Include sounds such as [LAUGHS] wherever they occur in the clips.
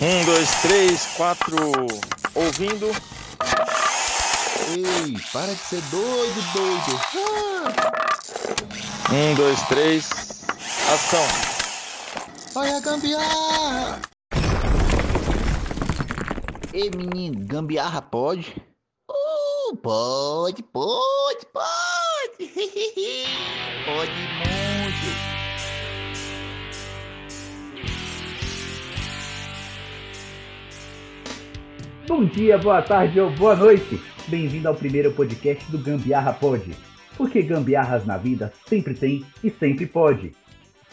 Um, dois, três, quatro. Ouvindo. Ei, para de ser doido, doido. Ah. Um, dois, três. Ação. Olha a gambiarra. Ei, menino, gambiarra pode? Uh, pode, pode, pode. [LAUGHS] pode Bom dia, boa tarde ou boa noite. Bem-vindo ao primeiro podcast do Gambiarra Pod. Porque gambiarras na vida sempre tem e sempre pode.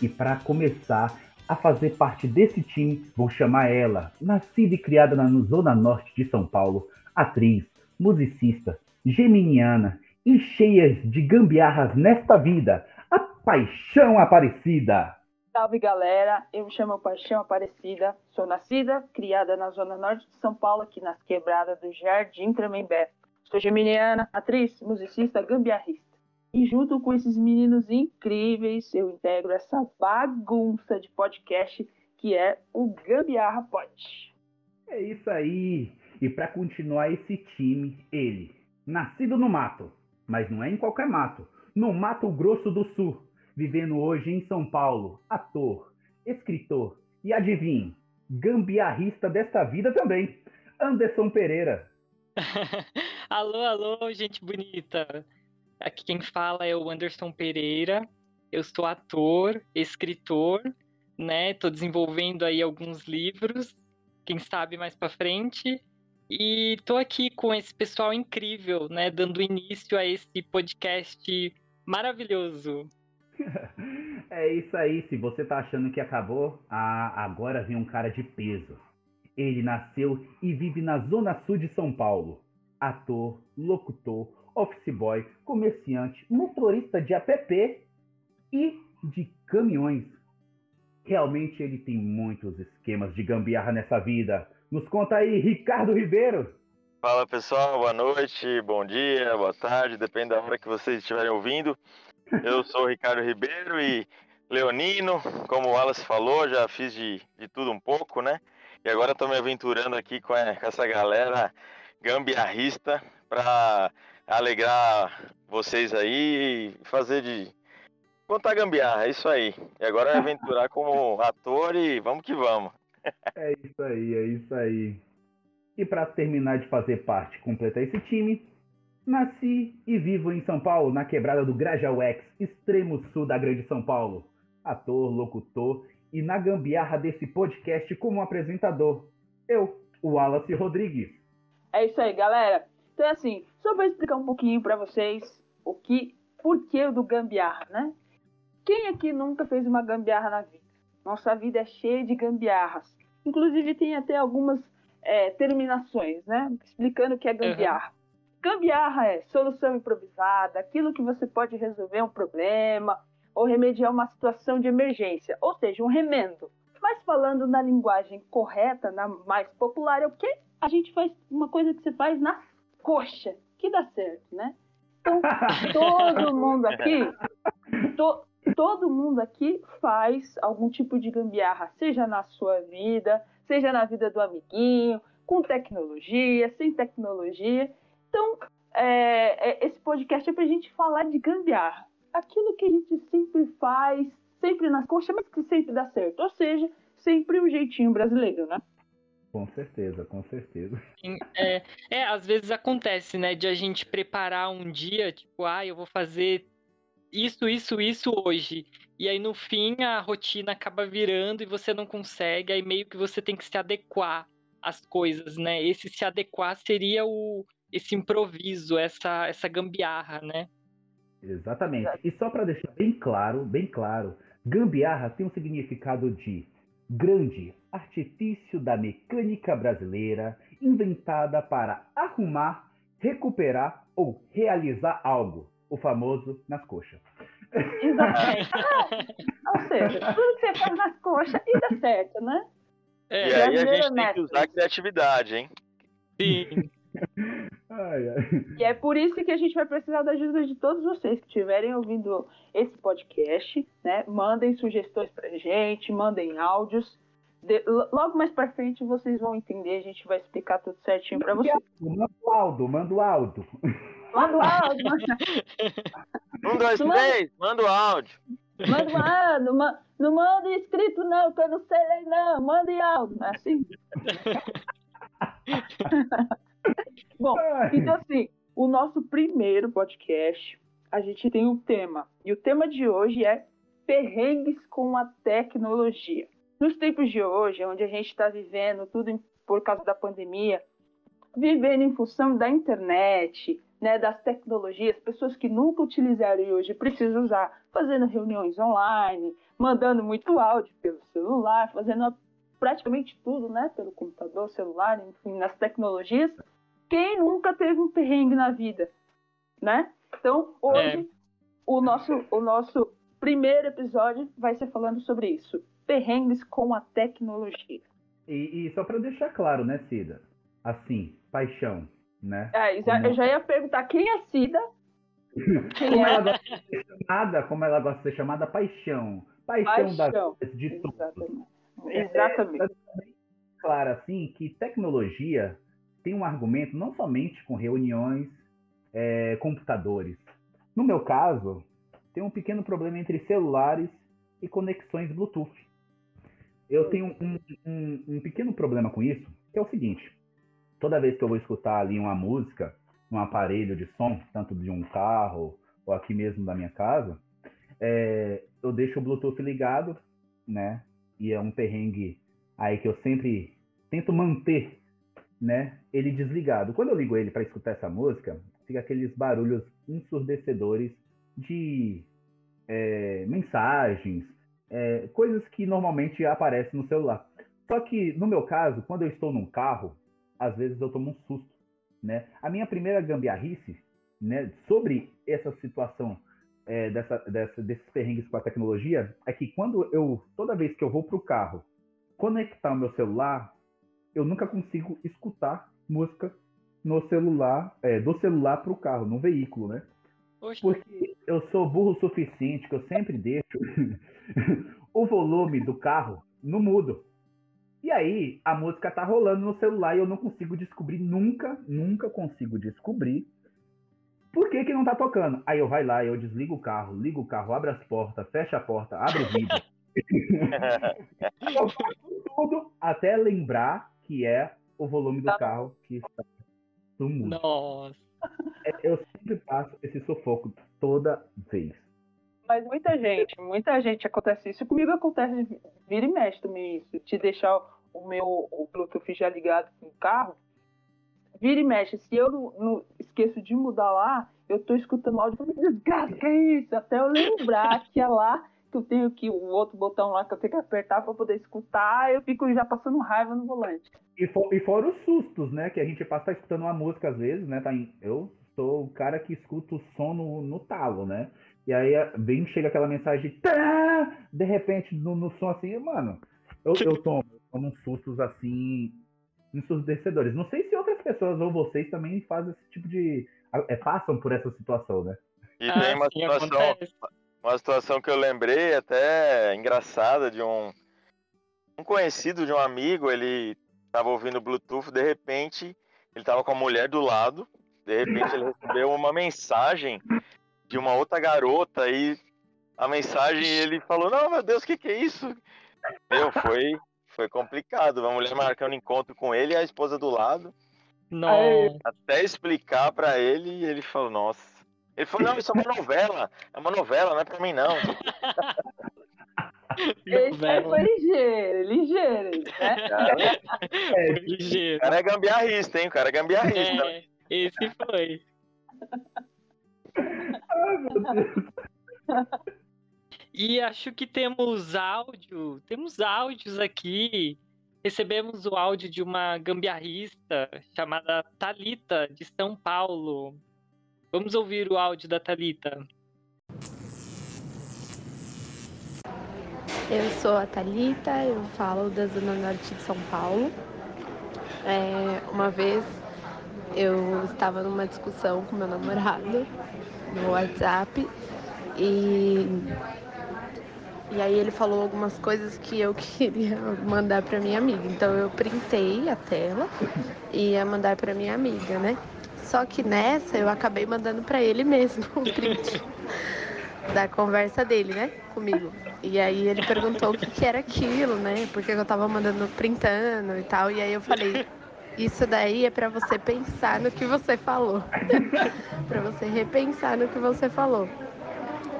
E para começar a fazer parte desse time, vou chamar ela, nascida e criada na Zona Norte de São Paulo, atriz, musicista, geminiana e cheia de gambiarras nesta vida, a Paixão Aparecida. Salve galera, eu me chamo Paixão Aparecida, sou nascida, criada na zona norte de São Paulo, aqui nas quebradas do Jardim Tremembé. Sou geminiana, atriz, musicista, gambiarrista. E junto com esses meninos incríveis, eu integro essa bagunça de podcast que é o Gambiarra Pod. É isso aí. E para continuar esse time, ele, nascido no mato, mas não é em qualquer mato, no Mato Grosso do Sul vivendo hoje em São Paulo, ator, escritor e adivinhe, gambiarrista desta vida também, Anderson Pereira. [LAUGHS] alô, alô, gente bonita. Aqui quem fala é o Anderson Pereira. Eu sou ator, escritor, né? Tô desenvolvendo aí alguns livros, quem sabe mais para frente. E tô aqui com esse pessoal incrível, né, dando início a esse podcast maravilhoso. É isso aí. Se você tá achando que acabou, ah, agora vem um cara de peso. Ele nasceu e vive na zona sul de São Paulo. Ator, locutor, office boy, comerciante, motorista de app e de caminhões. Realmente ele tem muitos esquemas de gambiarra nessa vida. Nos conta aí, Ricardo Ribeiro. Fala pessoal, boa noite, bom dia, boa tarde, depende da hora que vocês estiverem ouvindo. Eu sou o Ricardo Ribeiro e leonino, como o Wallace falou, já fiz de, de tudo um pouco, né? E agora estou me aventurando aqui com, com essa galera gambiarrista para alegrar vocês aí e fazer de contar gambiarra, é isso aí. E agora é aventurar como ator e vamos que vamos. é isso aí, é isso aí. E para terminar de fazer parte, completar esse time, Nasci e vivo em São Paulo, na quebrada do Grajaú X, extremo sul da Grande São Paulo. Ator, locutor e na gambiarra desse podcast como apresentador. Eu, o Wallace Rodrigues. É isso aí, galera. Então, assim, só vou explicar um pouquinho para vocês o que, por que do gambiarra, né? Quem aqui nunca fez uma gambiarra na vida? Nossa vida é cheia de gambiarras. Inclusive, tem até algumas é, terminações, né? Explicando o que é gambiarra. Uhum. Gambiarra é solução improvisada, aquilo que você pode resolver um problema ou remediar uma situação de emergência, ou seja, um remendo. Mas falando na linguagem correta, na mais popular, é o que a gente faz uma coisa que você faz na coxa, que dá certo, né? Então, [LAUGHS] todo mundo aqui, [LAUGHS] to, todo mundo aqui faz algum tipo de gambiarra, seja na sua vida, seja na vida do amiguinho, com tecnologia, sem tecnologia. Então, é, é, esse podcast é para a gente falar de gambiarra. Aquilo que a gente sempre faz, sempre nas coxas, mas que sempre dá certo. Ou seja, sempre um jeitinho brasileiro, né? Com certeza, com certeza. É, é, às vezes acontece, né, de a gente preparar um dia, tipo, ah, eu vou fazer isso, isso, isso hoje. E aí no fim a rotina acaba virando e você não consegue, aí meio que você tem que se adequar às coisas, né? Esse se adequar seria o, esse improviso, essa, essa gambiarra, né? Exatamente. E só para deixar bem claro, bem claro, gambiarra tem um significado de grande artifício da mecânica brasileira inventada para arrumar, recuperar ou realizar algo, o famoso nas coxas. Exatamente. ou seja, tudo que você faz nas coxas e dá certo, né? É, e aí a gente tem que usar a criatividade, hein? Sim. [LAUGHS] Ai, ai. E é por isso que a gente vai precisar da ajuda de todos vocês que estiverem ouvindo esse podcast, né? Mandem sugestões pra gente, mandem áudios, de- lo- logo mais pra frente vocês vão entender, a gente vai explicar tudo certinho pra vocês. Manda o Aldo, manda o Aldo. Manda o áudio, manda, Um, dois, Não. três, manda o áudio. manda o áudio, ma- não manda escrito não, que eu não sei ler não, manda em áudio, não é assim? [LAUGHS] Bom, então assim, o nosso primeiro podcast, a gente tem um tema. E o tema de hoje é perrengues com a tecnologia. Nos tempos de hoje, onde a gente está vivendo tudo em- por causa da pandemia, vivendo em função da internet, né, das tecnologias, pessoas que nunca utilizaram e hoje precisam usar, fazendo reuniões online, mandando muito áudio pelo celular, fazendo praticamente tudo, né, pelo computador, celular, enfim, nas tecnologias. Quem nunca teve um perrengue na vida, né? Então, hoje, o, nosso, o nosso primeiro episódio vai ser falando sobre isso. Perrengues com a tecnologia. E, e só pra deixar claro, né, Cida? Assim, paixão, né? É, já- eu já ia perguntar quem é Cida. Quem Como é? ela gosta de ser chamada, como ela gosta de ser chamada, paixão. Paixão, Paixão. da de todos. Exatamente. Exatamente. claro assim que tecnologia tem um argumento não somente com reuniões, é, computadores. No meu caso, tem um pequeno problema entre celulares e conexões Bluetooth. Eu tenho um, um- um pequeno problema com isso, que é o seguinte: toda vez que eu vou escutar ali uma música, um aparelho de som, tanto de um carro ou aqui mesmo da minha casa, é, eu deixo o Bluetooth ligado, né? E é um perrengue aí que eu sempre tento manter, né, ele desligado. Quando eu ligo ele para escutar essa música, fica aqueles barulhos ensurdecedores de é, mensagens, é, coisas que normalmente aparecem no celular. Só que no meu caso, quando eu estou num carro, às vezes eu tomo um susto, né? A minha primeira gambiarrice, né, sobre essa situação é, dessa, dessa- desses perrengues com a tecnologia é que quando eu, toda vez que eu vou para o carro, conectar o meu celular, eu nunca consigo escutar música no celular, é, do celular para o carro, no veículo, né? Oxe, Porque eu sou burro o suficiente que eu sempre deixo [LAUGHS] o volume do carro no mudo. E aí a música tá rolando no celular e eu não consigo descobrir nunca, nunca consigo descobrir por que que não tá tocando. Aí eu vai lá, eu desligo o carro, ligo o carro, abro as portas, fecho a porta, abro o vidro. [LAUGHS] [LAUGHS] eu faço tudo até lembrar que é o volume do carro que está no mudo. nossa. Eu sempre passo esse sufoco toda vez. Mas muita gente, muita gente acontece isso. Comigo acontece vira e mexe também isso. Te deixar o meu o Bluetooth já ligado no carro. Vira e mexe. Se eu não, não esqueço de mudar lá, eu tô escutando áudio e falo, desgraça, que é isso? Até eu lembrar que é lá que eu tenho que, o outro botão lá que eu tenho que apertar pra poder escutar, eu fico já passando raiva no volante. E, for, e fora os sustos, né? Que a gente passa escutando uma música às vezes, né? Tá em, eu sou o cara que escuta o som no, no talo, né? E aí a- vem, chega aquela mensagem, tá! de repente, no, no som assim, mano, eu, eu tomo, eu tomo uns sustos assim, ensurdecedores. Não sei se outras pessoas ou vocês também fazem esse tipo de. é, passam por essa situação, né? E Ah, tem uma sim, situação, acontece. Uma situação que eu lembrei até engraçada de um um conhecido de um amigo, ele tava ouvindo Bluetooth, de repente, ele tava com a mulher do lado, de repente ele recebeu uma mensagem de uma outra garota e a mensagem ele falou: "Não, meu Deus, o que que é isso?" Meu, foi foi complicado, uma mulher marcando encontro com ele e a esposa do lado, Nossa. até explicar pra ele, e ele falou: "Nossa". Ele falou: "Não, isso é uma novela, é uma novela, não é pra mim não". [LAUGHS] Esse Novela. foi ligeiro, ligeiro, né? Cara, Foi ligeiro. O cara é gambiarrista, hein? O cara é gambiarrista. É, esse foi. E acho que temos áudio, temos áudios aqui. Recebemos o áudio de uma gambiarrista chamada Talita de São Paulo. Vamos ouvir o áudio da Talita. Eu sou a Thalita, eu falo da Zona Norte de São Paulo. É, uma vez eu estava numa discussão com meu namorado no WhatsApp e E aí ele falou algumas coisas que eu [LAUGHS] queria mandar para minha amiga. Então eu printei a tela e ia mandar para minha amiga, né? Só que nessa eu acabei mandando para ele mesmo o print [LAUGHS] da conversa dele, né? Comigo. E aí ele perguntou o que, que era aquilo, né? Porque eu tava mandando printando e tal. E aí eu falei, isso daí é para você pensar no que você falou. [LAUGHS] para você repensar no que você falou.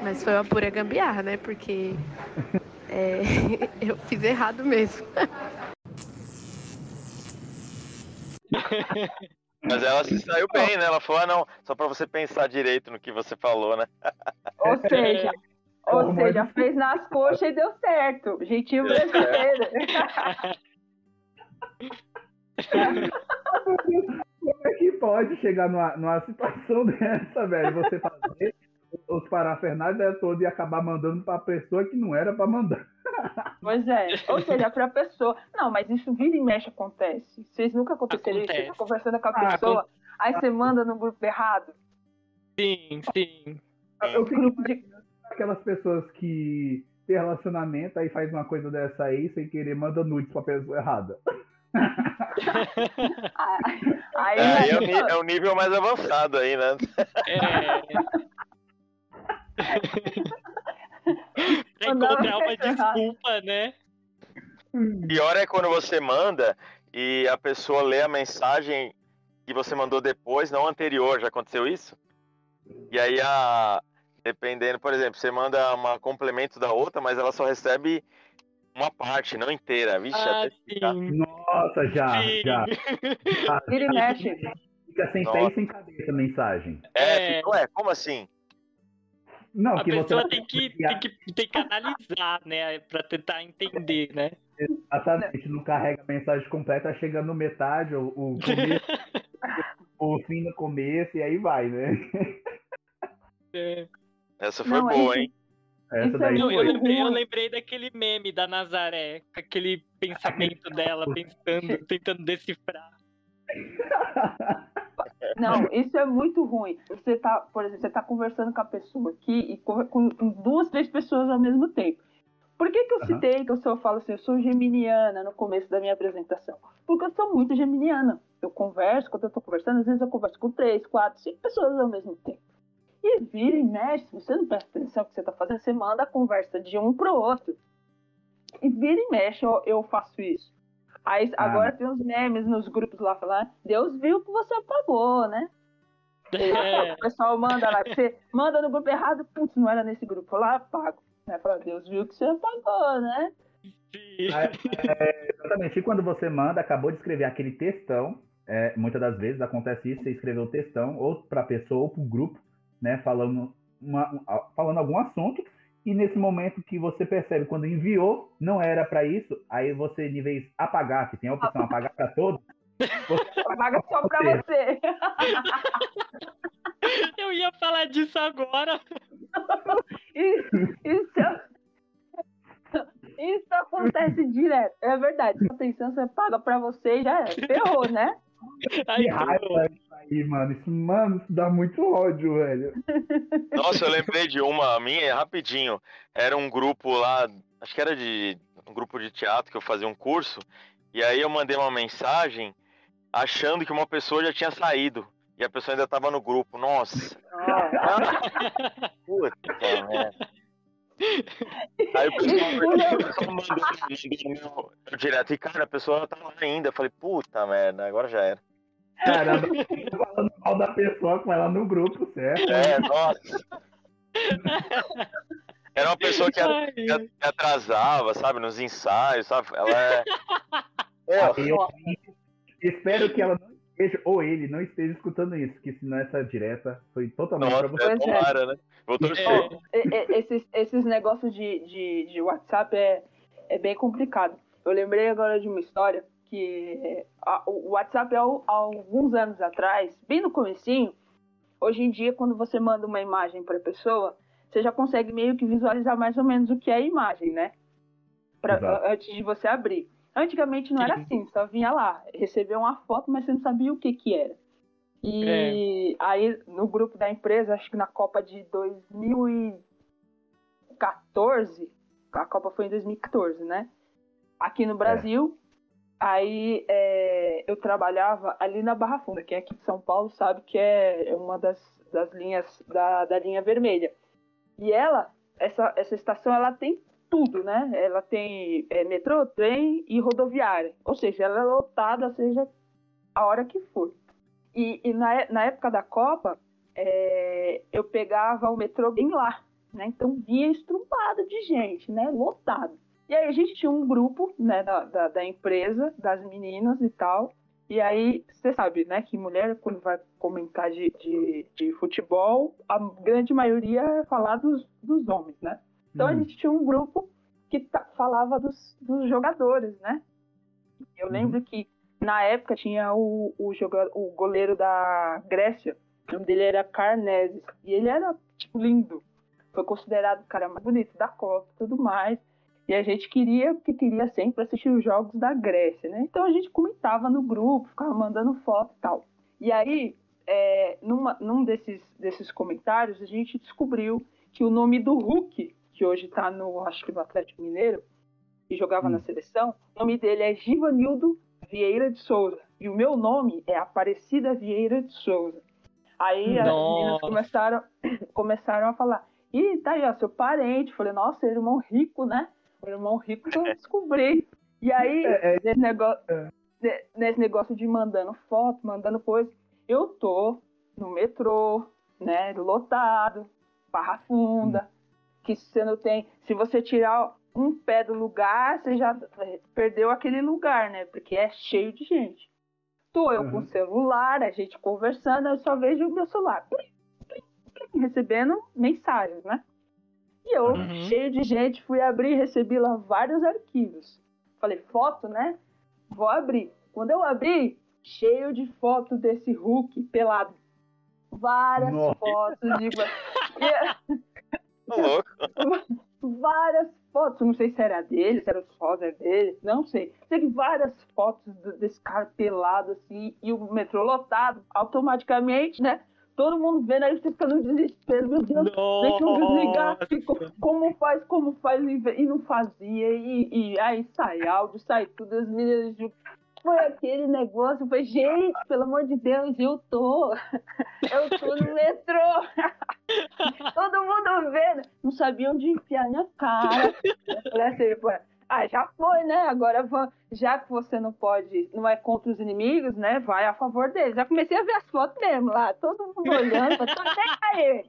Mas foi uma pura gambiarra, né? Porque é, [LAUGHS] eu fiz errado mesmo. Mas ela se saiu bem, né? Ela falou, ah, não, só pra você pensar direito no que você falou, né? Ou seja, [LAUGHS] ou seja, fez nas coxas e deu certo. Jeitinho brasileiro. [LAUGHS] Como é que pode chegar numa, numa situação [LAUGHS] dessa, velho? Você fazer os parafernálios é todo e acabar mandando pra pessoa que não era pra mandar. Pois é, [LAUGHS] ou seja, pra pessoa. Não, mas isso vira e mexe acontece. Vocês nunca aconteceram isso? Você tá conversando com a Ah, pessoa, aí você manda no grupo errado. Sim, sim. Eu fico Grupo de. aquelas pessoas que tem relacionamento, aí faz uma coisa dessa aí, sem querer, manda nudes pra pessoa errada. [LAUGHS] Aí, É, aí é, o, aí, ni- é o nível mais avançado aí, né? É. pra encontrar uma desculpa, né? Pior é quando você manda e a pessoa lê a mensagem que você mandou depois, não anterior. Já aconteceu isso? E aí a. Dependendo, por exemplo, você manda uma complemento da outra, mas ela só recebe uma parte, não inteira. Vixe, Ah, até ficar. sim. Nossa, já, Sim. já. vira e mexe. Fica sem pé e sem cabeça a mensagem. É, É. fica, ué, como assim? Não, A pessoa vai tem que, tem, que, tem que analisar, né? Pra tentar entender, né? Exatamente, não carrega a mensagem completa, chega no metade, o, o começo, o fim no começo, e aí vai, né? [LAUGHS] É. Essa foi Não, boa, isso- hein? Essa é daí Não, eu foi. lembrei, eu lembrei daquele meme da Nazaré, com aquele pensamento dela, [LAUGHS] pensando, tentando decifrar. [LAUGHS] Não, isso é muito ruim. Você tá, por exemplo, você tá conversando com a pessoa aqui e com, duas, três pessoas ao mesmo tempo. Por que, que eu Aham. citei que eu, eu falo assim, eu sou geminiana no começo da minha apresentação? Porque eu sou muito geminiana. Eu converso, quando eu tô conversando, às vezes eu converso com três, quatro, cinco pessoas ao mesmo tempo. E vira e mexe, se você não presta atenção no que você tá fazendo, você manda a conversa de um pro outro. E vira e mexe, eu, eu faço isso. Aí Ah. agora tem uns memes nos grupos lá falando, Deus viu que você apagou, né? [LAUGHS] É, O pessoal manda lá, você manda no grupo errado, putz, não era nesse grupo, eu lá apago. Né? Fala, Deus viu que você apagou, né? sim. É, exatamente, e quando você manda, acabou de escrever aquele textão, é, muitas das vezes acontece isso, você escreveu o textão, ou pra pessoa, ou pro grupo, né, falando, uma- um- falando algum assunto, e nesse momento que você percebe, quando enviou, não era pra isso, aí você, de vez apagar, que tem a opção apagar pra todos, [LAUGHS] Apaga só pra você. [LAUGHS] Eu ia falar disso agora. [LAUGHS] Isso, isso, isso acontece direto. É verdade. Se atenção, você paga pra você e já é. Ferrou, né? Que raiva isso aí, mano, isso, mano, isso dá muito ódio, velho. Nossa, eu lembrei de uma minha, rapidinho. Era um grupo lá, acho que era de um grupo de teatro que eu fazia um curso. E aí eu mandei uma mensagem achando que uma pessoa já tinha saído. E a pessoa ainda tava no grupo. Nossa. Puta merda. Aí o pessoal, o pessoal [LAUGHS] mandou, direto. E cara, a pessoa tá lá ainda. Eu falei, puta merda, agora já era. Tô falando mal da pessoa com ela no grupo, certo? É, nossa. Era uma pessoa que, atrasava, sabe, nos ensaios, sabe? Ela é. Aí eu espero que ela não ou ele não esteja escutando isso, que senão essa direta foi totalmente pra nossa, você. é é. tomara, né? Vou torcer. É. E- Esses, esses negócios de, de, de WhatsApp é, é bem complicado. Eu lembrei agora de uma história que é, a- o WhatsApp há, al- há alguns anos atrás, bem no comecinho, hoje em dia quando você manda uma imagem para a pessoa, você já consegue meio que visualizar mais ou menos o que é a imagem, né? Pra- antes de você abrir. Antigamente não era Sim. assim, só vinha lá, recebeu uma foto, mas você não sabia o que que era. E aí no grupo da empresa, acho que na Copa de 2014, a Copa foi em 2014, né? Aqui no Brasil, aí é, eu trabalhava ali na Barra Funda, quem é aqui de São Paulo sabe que é uma das, das linhas da, da linha vermelha. E ela, essa, essa estação, ela tem tudo, né? Ela tem é, metrô, trem e rodoviária. Ou seja, ela é lotada, seja a hora que for. E, e na, na época da Copa, é, eu pegava o metrô bem lá, né? Então vinha estrumbado de gente, né? Lotado. E aí a gente tinha um grupo, né, da, da, da empresa, das meninas e tal. E aí, você sabe, né, que mulher, quando vai comentar de, de, de futebol, a grande maioria é falar dos, dos homens, né? Então a Uhum. gente tinha um grupo que falava dos, dos jogadores, né? Eu Uhum. lembro que na época tinha o, o, o goleiro da Grécia, o nome dele era Carneses, e ele era, tipo, lindo. Foi considerado o cara mais bonito da Copa e tudo mais. E a gente queria, porque queria sempre assistir os jogos da Grécia, né? Então a gente comentava no grupo, ficava mandando foto e tal. E aí, é, numa, num desses, desses comentários, a gente descobriu que o nome do Hulk, que hoje tá no, acho que no Atlético Mineiro, e jogava Hum. na seleção, o nome dele é Givanildo Vieira de Souza. E o meu nome é Aparecida Vieira de Souza. Aí as Nossa. meninas começaram, [COUGHS] começaram a falar, ih, tá aí, ó, seu parente. Falei, nossa, irmão rico, né? O irmão rico que eu [LAUGHS] descobri. E aí, É, é, nesse negócio, É. ne- nesse negócio de mandando foto, mandando coisa, eu tô no metrô, né, lotado, barra funda, que você não tem, se você tirar um pé do lugar, você já perdeu aquele lugar, né, porque é cheio de gente. Tô eu com o Uhum. celular, a gente conversando, eu só vejo o meu celular, plim, plim, plim, recebendo mensagens, né? E eu, Uhum. cheio de gente, fui abrir e recebi lá vários arquivos. Falei, foto, né? Vou abrir. Quando eu abri, cheio de foto desse Hulk pelado. Várias Nossa. fotos de. [LAUGHS] Louco. [LAUGHS] várias fotos, não sei se era dele, se era os rosa dele, não sei. Que várias fotos desse cara pelado assim, e o metrô lotado, automaticamente, né? Todo mundo vendo aí, você fica no desespero, meu Deus, Deixa eu desligar. Nossa. Ficou, como faz, como faz, e e não fazia. E, e aí sai áudio, sai tudo. As meninas. Foi aquele negócio. Falei, gente, pelo amor de Deus, eu tô. [LAUGHS] Eu tô no metrô. [LAUGHS] Todo mundo vendo. Não sabia onde enfiar minha cara. Eu falei assim, pô, ah, já foi, né? Agora já que você não pode, não é contra os inimigos, né? Vai a favor deles. Já comecei a ver as fotos mesmo lá, todo mundo olhando, tô nem aí.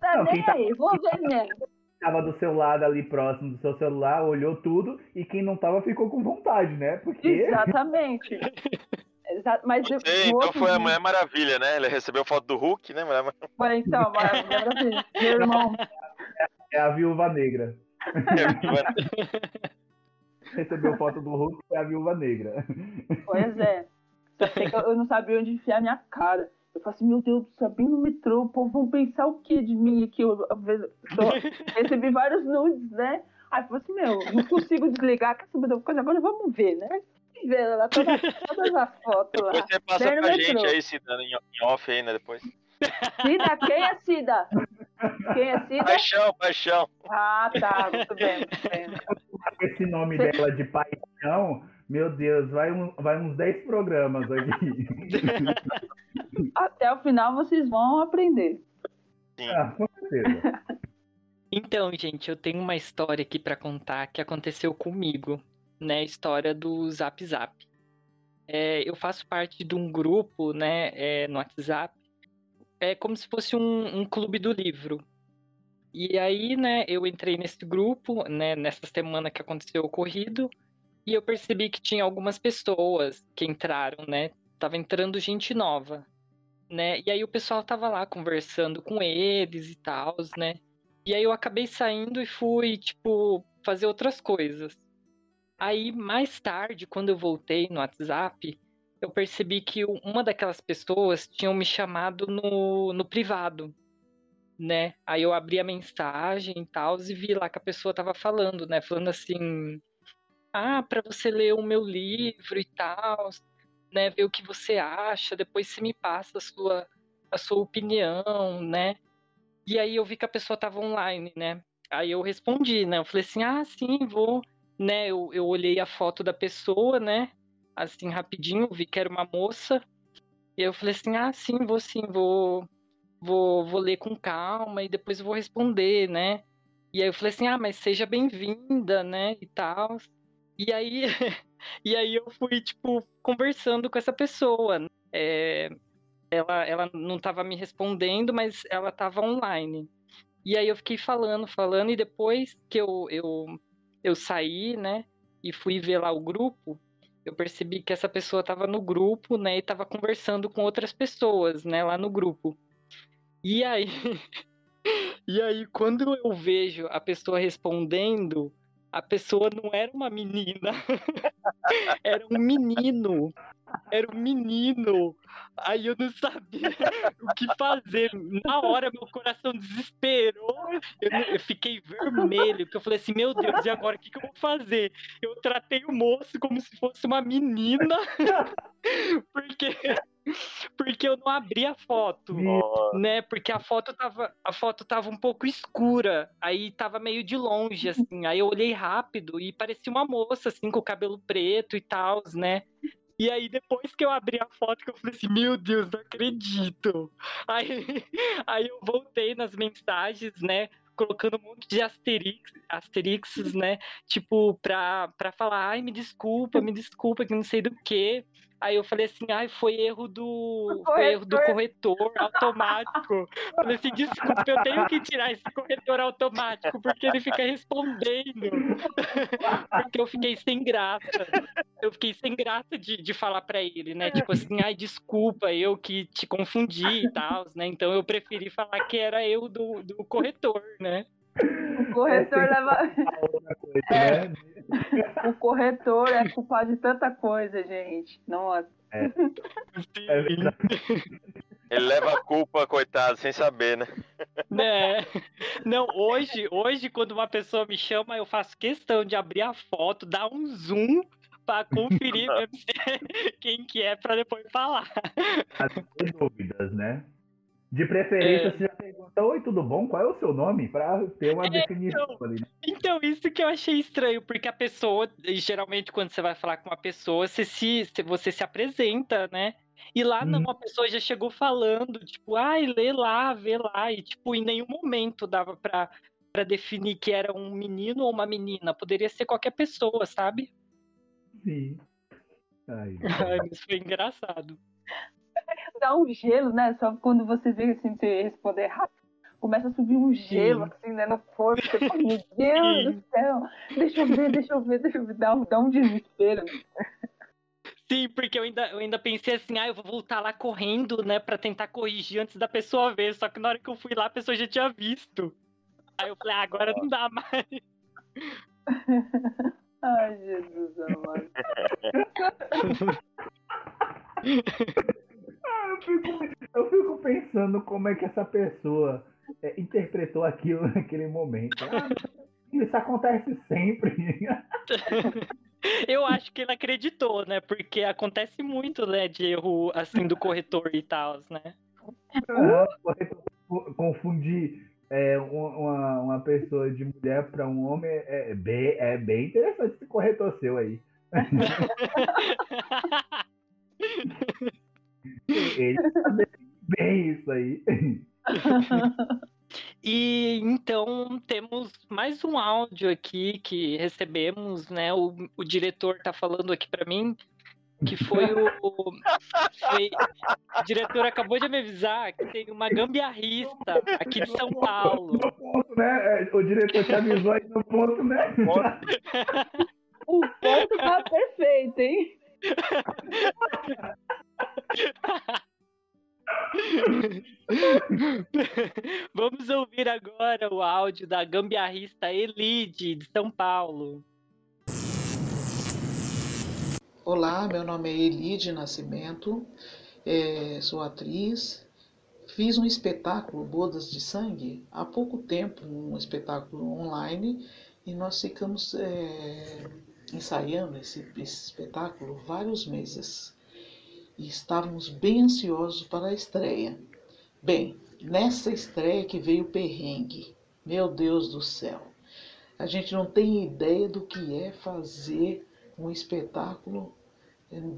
Tá nem tá- aí, vou ver mesmo. Tava do seu lado ali próximo do seu celular, olhou tudo e quem não tava ficou com vontade, né? Porque Exatamente. [LAUGHS] Exa- mas no então outro foi a Mulher Maravilha, né? Ele recebeu foto do Hulk, né? Mulher Foi, então, mas, maravilha. [LAUGHS] meu irmão, é a viúva negra. [LAUGHS] Recebeu foto do Hulk é a viúva negra. pois é. Só sei que eu eu não sabia onde enfiar minha cara. Eu falei assim, meu Deus, sabia no metrô, o povo vão pensar o que de mim aqui? Eu, [LAUGHS] recebi vários nudes, né? Aí eu falei assim, meu, não consigo desligar, quer saber de uma coisa? Agora vamos ver, né? Vendo lá todas, todas as fotos lá. Você passa Bem pra metrô. gente aí, Cida, em em off aí, né? Depois. Cida, quem é Cida? Quem é Cida? Paixão, paixão. Ah, tá, muito bem, muito bem. Esse nome dela de paixão, meu Deus, vai, um- vai uns 10 programas aqui. [LAUGHS] Até o final vocês vão aprender. Sim. Ah, com certeza. [LAUGHS] Então, gente, eu tenho uma história aqui pra contar que aconteceu comigo, né? A história do Zap Zap. É, eu faço parte de um grupo, né, é, no WhatsApp. É como se fosse um, um clube do livro. E aí, né, eu entrei nesse grupo, né, nessa semana que aconteceu o ocorrido, e eu percebi que tinha algumas pessoas que entraram, né? Tava entrando gente nova, né? E aí o pessoal tava lá conversando com eles e tal, né? E aí eu acabei saindo e fui, tipo, fazer outras coisas. Aí, mais tarde, quando eu voltei no WhatsApp, eu percebi que uma daquelas pessoas tinham me chamado no, no privado, né? Aí eu abri a mensagem e tal e vi lá que a pessoa tava falando, né? Falando assim: Ah, para você ler o meu livro e tal, né? Ver o que você acha, depois você me passa a sua, a sua opinião, né? E aí eu vi que a pessoa tava online, né? aí eu respondi, né? Eu falei assim, ah, sim, vou, né? Eu, eu olhei a foto da pessoa, né? Assim, rapidinho, vi que era uma moça. E eu falei assim, ah, sim, vou sim, vou, vou, vou ler com calma e depois vou responder, né? E aí eu falei assim, ah, mas seja bem-vinda, né? E tal. E aí, [LAUGHS] e aí eu fui, tipo, conversando com essa pessoa. É, ela, ela não estava me respondendo, mas ela estava online. E aí eu fiquei falando, falando, e depois que eu, eu, eu saí, né, e fui ver lá o grupo, eu percebi que essa pessoa estava no grupo, né, e estava conversando com outras pessoas, né, lá no grupo. E aí, [LAUGHS] e aí quando eu vejo a pessoa respondendo, a pessoa não era uma menina, [LAUGHS] era um menino. Era um menino. Aí eu não sabia o que fazer. Na hora, meu coração desesperou. Eu, eu fiquei vermelho, porque eu falei assim: Meu Deus, e agora o que, que eu vou fazer? Eu tratei o moço como se fosse uma menina, [LAUGHS] porque porque eu não abri a foto, né? Porque a foto tava, a foto tava um pouco escura, aí tava meio de longe, assim. Aí eu olhei rápido e parecia uma moça, assim, com o cabelo preto e tal, né? E aí, depois que eu abri a foto, que eu falei assim, meu Deus, não acredito. Aí, [LAUGHS] aí eu voltei nas mensagens, né? Colocando um monte de asterix, asterixes, né? Tipo, pra, pra falar, ai, me desculpa, me desculpa, que não sei do que. Aí eu falei assim, ai, foi erro do. [LAUGHS] Foi erro do corretor automático. Falei assim, desculpa, eu tenho que tirar esse corretor automático, porque ele fica respondendo. [LAUGHS] porque eu fiquei sem graça. Eu fiquei sem graça de, de falar para ele, né? Tipo assim, ai, desculpa, eu que te confundi e tal, né? Então eu preferi falar que era eu do, do corretor, né? O corretor leva. É. Né? O corretor é culpado de tanta coisa, gente. Nossa. É. é Ele leva a culpa, coitado, sem saber, né? né? Não, hoje, hoje, quando uma pessoa me chama, eu faço questão de abrir a foto, dar um zoom para conferir [LAUGHS] quem que é para depois falar. As dúvidas, né? De preferência, é... você já pergunta, oi, tudo bom? Qual é o seu nome? Para ter uma é, definição então, ali. Né? Então, isso que eu achei estranho, porque a pessoa, geralmente, quando você vai falar com uma pessoa, você se, você se apresenta, né? E lá não, hum. a pessoa já chegou falando, tipo, ai, lê lá, vê lá. E, tipo, em nenhum momento dava pra, pra definir que era um menino ou uma menina. Poderia ser qualquer pessoa, sabe? Sim. Ai, [LAUGHS] ai mas foi engraçado dá um gelo, né? Só quando você vê assim, você responder rápido, começa a subir um gelo, Sim. assim, né, no corpo. Você fala, meu [LAUGHS] Deus do céu, deixa eu ver, deixa eu ver, deixa eu ver. Dá um, dá um desespero. Sim, porque eu ainda, eu ainda pensei assim, ah, eu vou voltar lá correndo, né, pra tentar corrigir antes da pessoa ver. Só que na hora que eu fui lá, a pessoa já tinha visto. Aí eu falei, ah, agora não dá mais. [LAUGHS] Ai, Jesus amado. [LAUGHS] eu, fico, eu fico pensando como é que essa pessoa é, interpretou aquilo [LAUGHS] naquele momento. Ah, isso acontece sempre. [LAUGHS] Eu acho que ele acreditou, né? Porque acontece muito, né, de erro assim do corretor e tal, né? confundir é, uma, uma pessoa de mulher para um homem é, é, bem, é bem interessante esse corretor seu aí. [LAUGHS] Ele sabe bem isso aí. [LAUGHS] E então temos mais um áudio aqui que recebemos, né? O, o diretor tá falando aqui para mim que foi o, foi, o diretor acabou de me avisar que tem uma gambiarrista aqui de São Paulo. No ponto, né? É, o diretor te avisou aí no ponto, né? O ponto tá perfeito, hein? [LAUGHS] Vamos ouvir agora o áudio da gambiarrista Elide, de São Paulo. Olá, meu nome é Elide Nascimento, é, sou atriz. Fiz um espetáculo, Bodas de Sangue, há pouco tempo, um espetáculo online, e nós ficamos é, ensaiando esse, esse espetáculo vários meses e estávamos bem ansiosos para a estreia. Bem, nessa estreia que veio o perrengue. Meu Deus do céu. A gente não tem ideia do que é fazer um espetáculo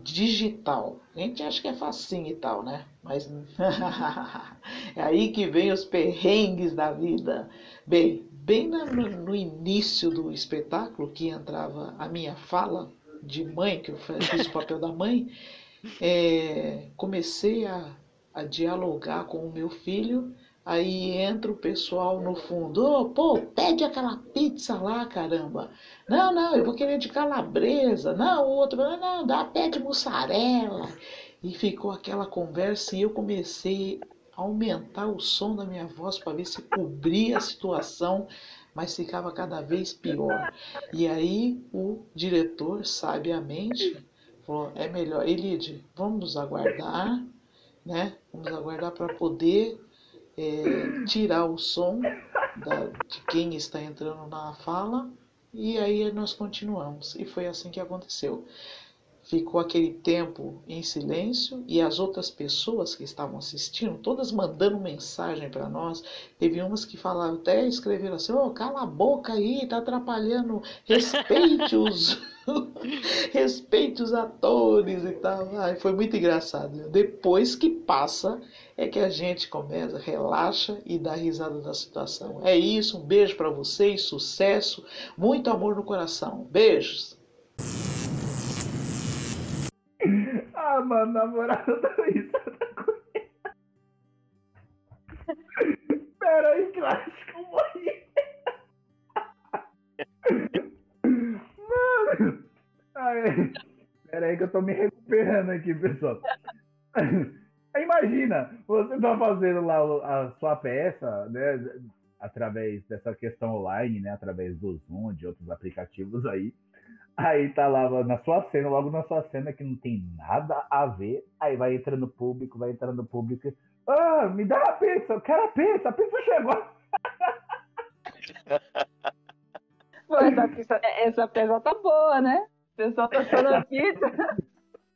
digital. A gente acha que é facinho e tal, né? Mas [LAUGHS] é aí que vem os perrengues da vida. Bem, bem no início do espetáculo, que entrava a minha fala de mãe, que eu fiz o papel da mãe, é, comecei a, a dialogar com o meu filho Aí entra o pessoal no fundo, oh, pô, pede aquela pizza lá, caramba. Não, não, eu vou querer de calabresa. Não, o outro, não, não, dá, pede mussarela. E ficou aquela conversa e eu comecei aumentar o som da minha voz para ver se cobria a situação, mas ficava cada vez pior. E aí o diretor, sabiamente, falou, é melhor, Elide, vamos aguardar, né? Vamos aguardar para poder é, tirar o som da, de quem está entrando na fala e aí nós continuamos. E foi assim que aconteceu. Ficou aquele tempo em silêncio e as outras pessoas que estavam assistindo, todas mandando mensagem para nós. Teve umas que falaram, até escreveram assim: oh, cala a boca aí, tá atrapalhando, respeite os, [LAUGHS] respeite os atores e tal. Ai, foi muito engraçado. Depois que passa, é que a gente começa, relaxa e dá risada da situação. É isso, um beijo para vocês, sucesso, muito amor no coração. Beijos! Ah, mano, na moral, [LAUGHS] eu tô risada com [LAUGHS] Pera aí que eu acho que eu morri. Mano! Ai, pera aí que eu tô me recuperando aqui, pessoal. [LAUGHS] Imagina, você tá fazendo lá a sua peça, né? Através dessa questão online, né? Através do Zoom, de outros aplicativos aí. Aí tá lá na sua cena, logo na sua cena que não tem nada a ver. Aí vai entrando público, vai entrando público. Ah, me dá a pizza, eu quero a pizza, a pizza chegou. [LAUGHS] Pô, essa, pizza, essa pizza tá boa, né? O pessoal tá falando pizza.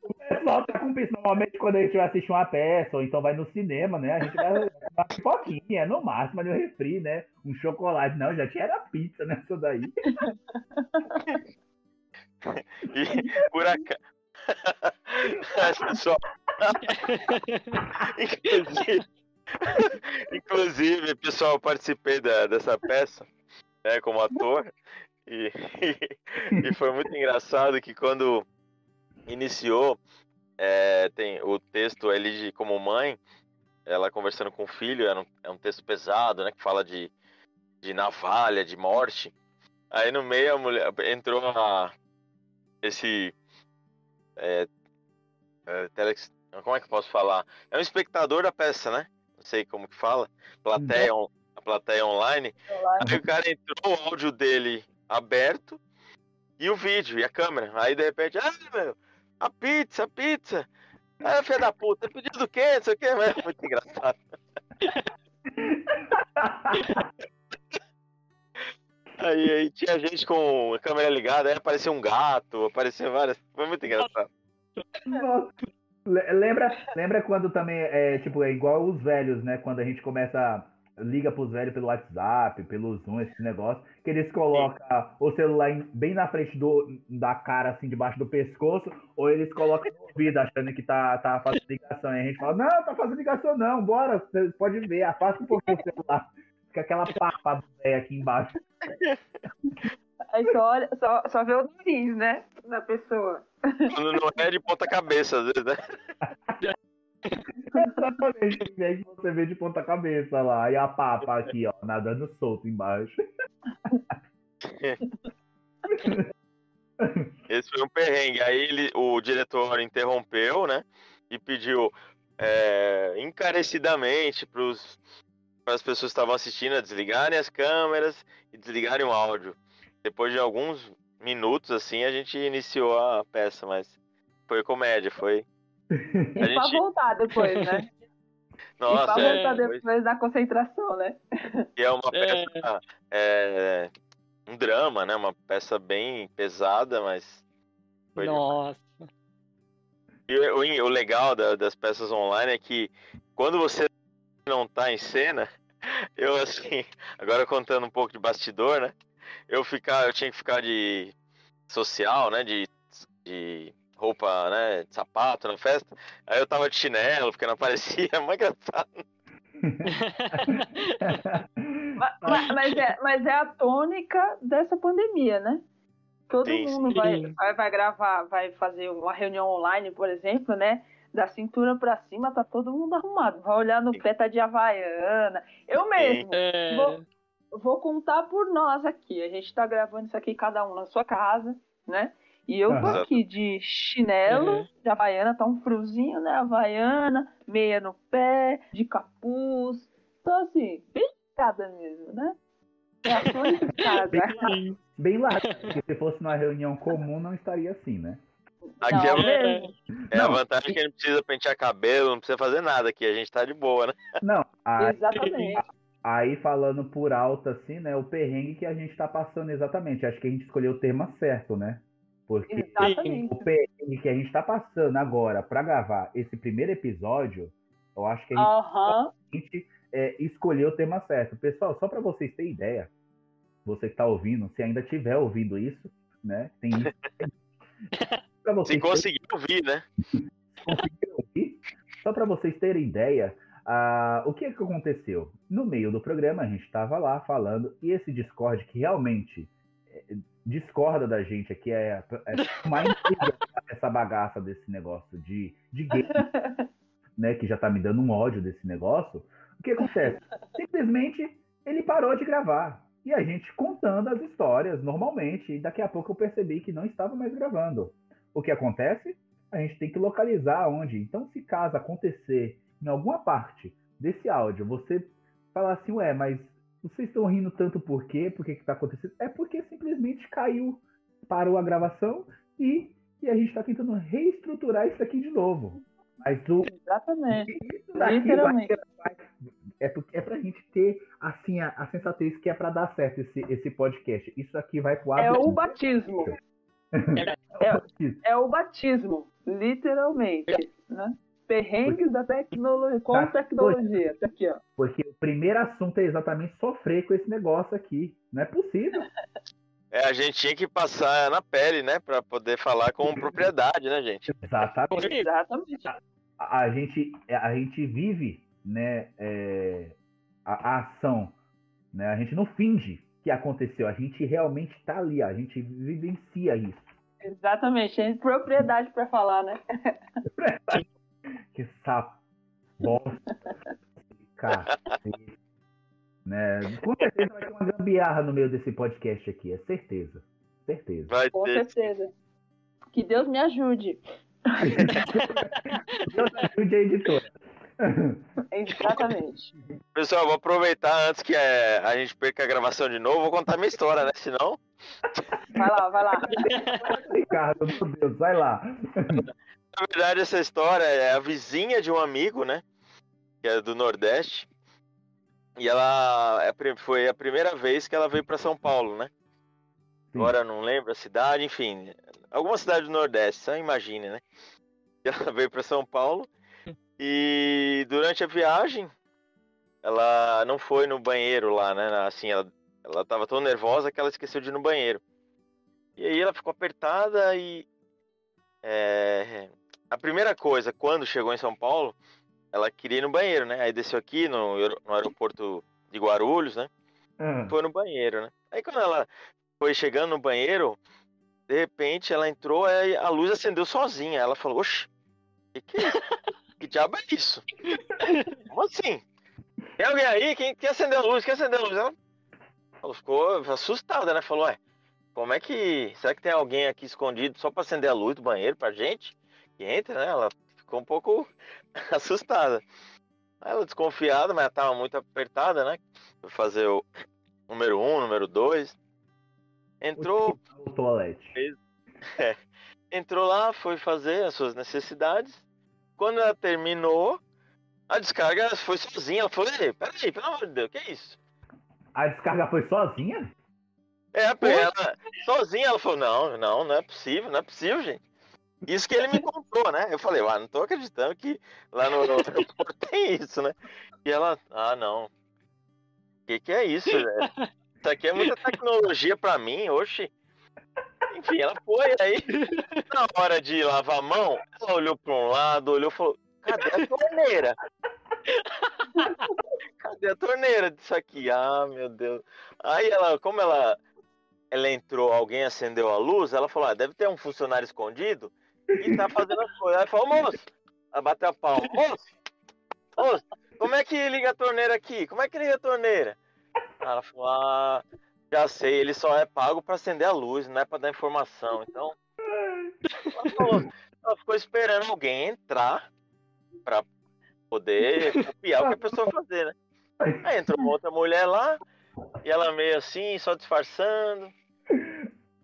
O pessoal tá com pizza. Normalmente, quando a gente vai assistir uma peça, ou então vai no cinema, né? A gente vai uma pipoquinha, no máximo, ali um refri, né? Um chocolate. Não, já tinha era pizza nessa daí. [LAUGHS] E por acaso. [LAUGHS] Só... [LAUGHS] inclusive, inclusive, pessoal, eu participei da, dessa peça né, como ator. E, [LAUGHS] e, foi muito engraçado que quando iniciou, é, tem o texto ele de como mãe, ela conversando com o filho, é um, é um texto pesado, né? Que fala de, de navalha, de morte. Aí no meio a mulher entrou a, esse é, é, telex, como é que eu posso falar? É um espectador da peça, né? Não sei como que fala. Plateia, on, a plateia online. Aí o cara entrou o áudio dele aberto e o vídeo e a câmera. Aí de repente, ah, meu, a pizza, a pizza. Ah, filha da puta, pediu do quê? Não sei o quê. É [LAUGHS] muito engraçado. [LAUGHS] Aí, aí, tinha gente com a câmera ligada, aí aparecia um gato, aparecia várias. Foi muito engraçado. Lembra, lembra quando também é tipo, é igual os velhos, né? Quando a gente começa. Liga pros velhos pelo WhatsApp, pelo Zoom, esse negócio, que eles colocam Sim. o celular bem na frente do, da cara, assim, debaixo do pescoço, ou eles colocam no ouvido, achando que tá, tá fazendo ligação. E a gente fala, não, tá fazendo ligação não, bora, você pode ver, afasta um pouquinho o celular. Fica aquela papa aqui embaixo. Aí só, olha, só, só vê o nariz, né? Da pessoa. Quando não é de ponta cabeça, às vezes, né? [LAUGHS] Exatamente, aí você vê de ponta cabeça lá. E a papa aqui, ó, nadando solto embaixo. [LAUGHS] Esse foi um perrengue. Aí ele, o diretor interrompeu, né? E pediu é, encarecidamente para os para as pessoas que estavam assistindo a desligarem as câmeras e desligarem o áudio. Depois de alguns minutos, assim, a gente iniciou a peça, mas foi comédia, foi. [LAUGHS] E a gente... pra voltar depois, né? [LAUGHS] Nossa, e pra é, voltar depois foi... da concentração, né? E é uma é. peça. É... um drama, né? Uma peça bem pesada, mas. Foi Nossa. E o, o legal da, das peças online é que quando você não tá em cena, eu assim, [LAUGHS] agora contando um pouco de bastidor, né? Eu ficar, eu tinha que ficar de social, né? De, de roupa, né? De sapato na festa. Aí eu tava de chinelo, porque não aparecia, é [LAUGHS] muito engraçado. mas, mas, é, mas é a tônica dessa pandemia, né? Todo Sim, mundo vai, vai, vai gravar, vai fazer uma reunião online, por exemplo, né? Da cintura pra cima, tá todo mundo arrumado. Vai olhar no pé, tá de havaiana. Eu mesmo. É, Vou, vou contar por nós aqui. A gente tá gravando isso aqui, cada um na sua casa, né? E eu tô aqui de chinelo, Uhum. de havaiana, tá um friozinho, né? Havaiana, meia no pé, de capuz. Então, assim, bem cada mesmo, né? É a de [LAUGHS] casa. Bem lá, porque se fosse numa reunião comum não estaria assim, né? Aqui Não, é, mesmo. é a vantagem que a gente precisa pentear cabelo, não precisa fazer nada aqui, a gente tá de boa, né? Não, aí, Exatamente. aí falando por alto assim, né, o perrengue que a gente tá passando exatamente. Acho que a gente escolheu o termo certo, né? Porque Exatamente. o perrengue que a gente tá passando agora pra gravar esse primeiro episódio, eu acho que a gente Aham. gente é, escolheu o tema certo. Pessoal, só para vocês terem ideia, você que está ouvindo, se ainda estiver ouvindo isso, né? Tem [LAUGHS] isso. Pra vocês Se conseguir ouvir, né? conseguiram ouvir, só para vocês terem ideia, ah, o que, é que aconteceu? No meio do programa, a gente estava lá falando, e esse Discord que realmente é, discorda da gente aqui, é, é mais [LAUGHS] essa bagaça desse negócio de, de game, [LAUGHS] né, que já tá me dando um ódio desse negócio, o que acontece? Simplesmente ele parou de gravar. E a gente contando as histórias normalmente, e daqui a pouco eu percebi que não estava mais gravando. O que acontece? A gente tem que localizar onde. Então, se caso acontecer em alguma parte desse áudio, você falar assim, ué, mas vocês estão rindo tanto por quê? Por que que tá acontecendo? É porque simplesmente caiu, parou a gravação e, e a gente está tentando reestruturar isso aqui de novo. Mas o, Exatamente. isso daqui Literalmente. vai- é, porque- é pra gente ter assim a, a sensatez que é pra dar certo esse, esse podcast. Isso aqui vai pro É o batismo. [LAUGHS] É o batismo, literalmente. Né? Perrengues da tecnologia, com Tá. tecnologia. Tá aqui, ó. Porque o primeiro assunto é exatamente sofrer com esse negócio aqui. Não é possível. É, a gente tinha que passar na pele, né? Pra poder falar com propriedade, né, gente? Exatamente. Exatamente. A, a gente, a gente vive né, é, a, a ação. Né? A gente não finge que aconteceu. A gente realmente tá ali. A gente vivencia isso. Exatamente. Tem propriedade pra falar, né? [LAUGHS] Que sapo. Cacete. Né? Com certeza vai ter uma gambiarra no meio desse podcast aqui. É certeza. Certeza. Vai Com ter. certeza. Que Deus me ajude. [LAUGHS] Deus ajude a editora. [LAUGHS] Exatamente. Pessoal, vou aproveitar antes que é, a gente perca a gravação de novo, vou contar minha história, né? Senão, Vai lá, vai lá. Ricardo, meu Deus, vai lá. na verdade, essa história é a vizinha de um amigo, né? Que é do Nordeste. E ela é foi a primeira vez que ela veio para São Paulo, né? Agora não lembro a cidade, enfim. Alguma cidade do Nordeste, só imagine, né? [LAUGHS] Ela veio para São Paulo e durante a viagem ela não foi no banheiro lá, né? Assim, ela, ela tava tão nervosa que ela esqueceu de ir no banheiro. E aí ela ficou apertada e. é, a primeira coisa, quando chegou em São Paulo, ela queria ir no banheiro, né? Aí desceu aqui no, no aeroporto de Guarulhos, né? Ah, foi no banheiro, né? Aí quando ela foi chegando no banheiro, de repente ela entrou, aí a luz acendeu sozinha. Ela falou, oxe, que que é? Que diabo é isso? Como assim? Tem alguém aí? Quem, quem acendeu a luz? Quem acendeu a luz? Ela, ela ficou assustada, né? Falou, ué, como é que... Será que tem alguém aqui escondido só pra acender a luz do banheiro pra gente? Que entra, né? Ela ficou um pouco [LAUGHS] assustada. Ela desconfiada, mas ela tava muito apertada, né? Foi fazer o número um, número dois. Entrou, O toalete. [LAUGHS] entrou lá, foi fazer as suas necessidades. Quando ela terminou, a descarga foi sozinha. Ela falou, Ei, peraí, pelo amor de Deus, que isso? A descarga foi sozinha? É, ela, sozinha, ela falou, não, não, não é possível, não é possível, gente. Isso que ele me contou, né? Eu falei, ah, não tô acreditando que lá no, no aeroporto [LAUGHS] tem isso, né? E ela, ah, não. que que é isso, [LAUGHS] velho? Isso aqui é muita tecnologia pra mim, oxe. Enfim, ela foi aí, na hora de lavar a mão, ela olhou pra um lado, olhou e falou, cadê a torneira? Cadê a torneira disso aqui? Ah, meu Deus. Aí ela, como ela, ela entrou, alguém acendeu a luz, ela falou, ah, deve ter um funcionário escondido e tá fazendo as coisas. Aí falou, moço, ela bateu a palma, moço, moço, como é que liga a torneira aqui? Como é que liga a torneira? Ela falou, ah, já sei, ele só é pago para acender a luz, não é para dar informação. Então, ela, falou, ela ficou esperando alguém entrar para poder copiar o que a pessoa fazer, né? Aí entrou uma outra mulher lá, e ela meio assim, só disfarçando.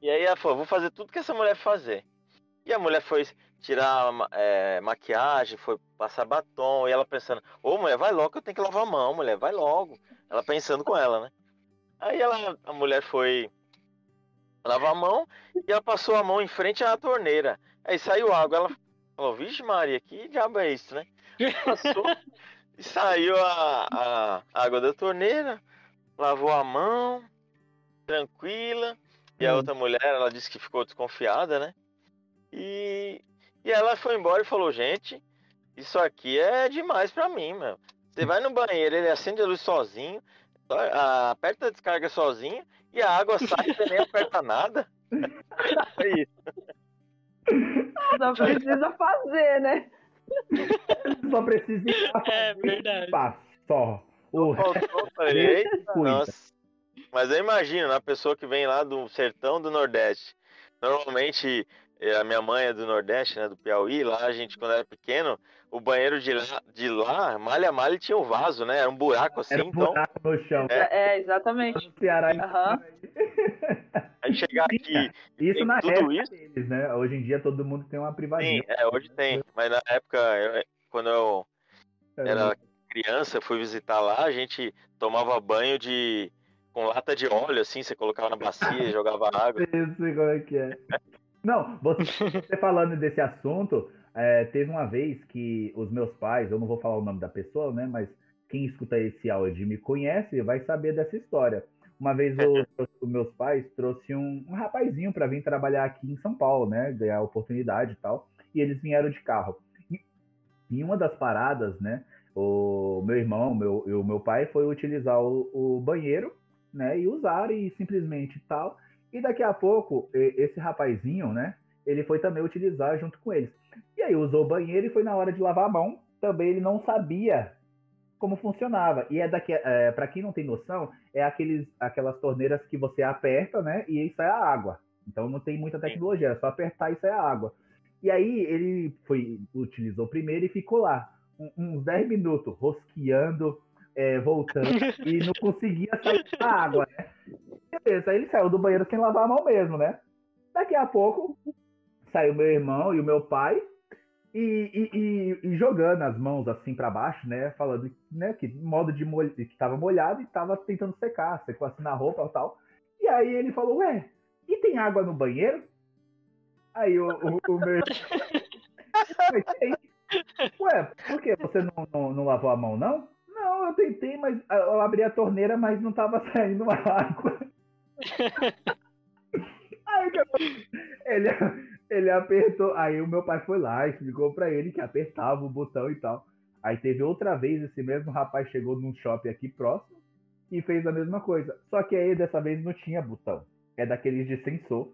E aí ela falou, vou fazer tudo que essa mulher fazer. E a mulher foi tirar é, maquiagem, foi passar batom, e ela pensando, ô mulher, vai logo que eu tenho que lavar a mão, mulher, vai logo. Ela pensando com ela, né? Aí ela, a mulher foi lavar a mão e ela passou a mão em frente à torneira. Aí saiu água. Ela falou, vixe Maria, que diabo é isso, né? [LAUGHS] Passou e saiu a, a água da torneira, lavou a mão, tranquila. E a hum. outra mulher, ela disse que ficou desconfiada, né? E, e ela foi embora e falou, gente, isso aqui é demais pra mim, meu. Você vai no banheiro, ele acende a luz sozinho, aperta a descarga sozinho e a água sai, você nem aperta nada. [LAUGHS] É isso. [LAUGHS] Só precisa fazer, né? Só precisa ir É verdade. Só. O Eita, nossa. Mas eu imagino, a pessoa que vem lá do sertão do Nordeste. Normalmente é, a minha mãe é do Nordeste, né, do Piauí, lá a gente, quando era pequeno, o banheiro de lá, de lá malha malha tinha um vaso, né, era um buraco assim, era um então... buraco no chão. É, é exatamente. No Ceará, uhum. Aí chegar aqui... Isso na tudo época isso... deles, né, hoje em dia todo mundo tem uma privadinha. Sim, é, hoje tem, mas na época, eu, quando eu é. era criança, fui visitar lá, a gente tomava banho de... Com lata de óleo, assim, você colocava na bacia e jogava água. [LAUGHS] Eu sei como é que é. Não, você, você falando desse assunto, é, teve uma vez que os meus pais, eu não vou falar o nome da pessoa, né? Mas quem escuta esse áudio me conhece vai saber dessa história. Uma vez [LAUGHS] os meus pais trouxe um, um rapazinho para vir trabalhar aqui em São Paulo, né? Ganhar oportunidade e tal. E eles vieram de carro. E, em uma das paradas, né? O meu irmão meu, e o meu pai foi utilizar o, o banheiro, né? E usar e simplesmente tal. E daqui a pouco, esse rapazinho, né? Ele foi também utilizar junto com eles. E aí usou o banheiro e foi na hora de lavar a mão. Também ele não sabia como funcionava. E é daqui, é, para quem não tem noção, é aqueles, aquelas torneiras que você aperta, né? E aí sai a água. Então não tem muita tecnologia, é só apertar e sai a água. E aí ele foi, utilizou primeiro e ficou lá uns 10 minutos rosqueando, é, voltando [LAUGHS] e não conseguia sair da água, né? Beleza, aí ele saiu do banheiro sem lavar a mão mesmo, né? Daqui a pouco saiu meu irmão e o meu pai e, e, e, e jogando as mãos assim para baixo, né? Falando né, que modo de molho, que estava molhado e estava tentando secar, secou assim na roupa e tal. E aí ele falou, ué, e tem água no banheiro? Aí o, o, o meu Ué, por que você não, não, não lavou a mão, não? Não, eu tentei, mas eu abri a torneira, mas não estava [LAUGHS] saindo água. [LAUGHS] aí ele, ele apertou. Aí o meu pai foi lá, explicou para ele que apertava o botão e tal. Aí teve outra vez, esse mesmo rapaz chegou num shopping aqui próximo e fez a mesma coisa. Só que aí dessa vez não tinha botão. É daqueles de sensor.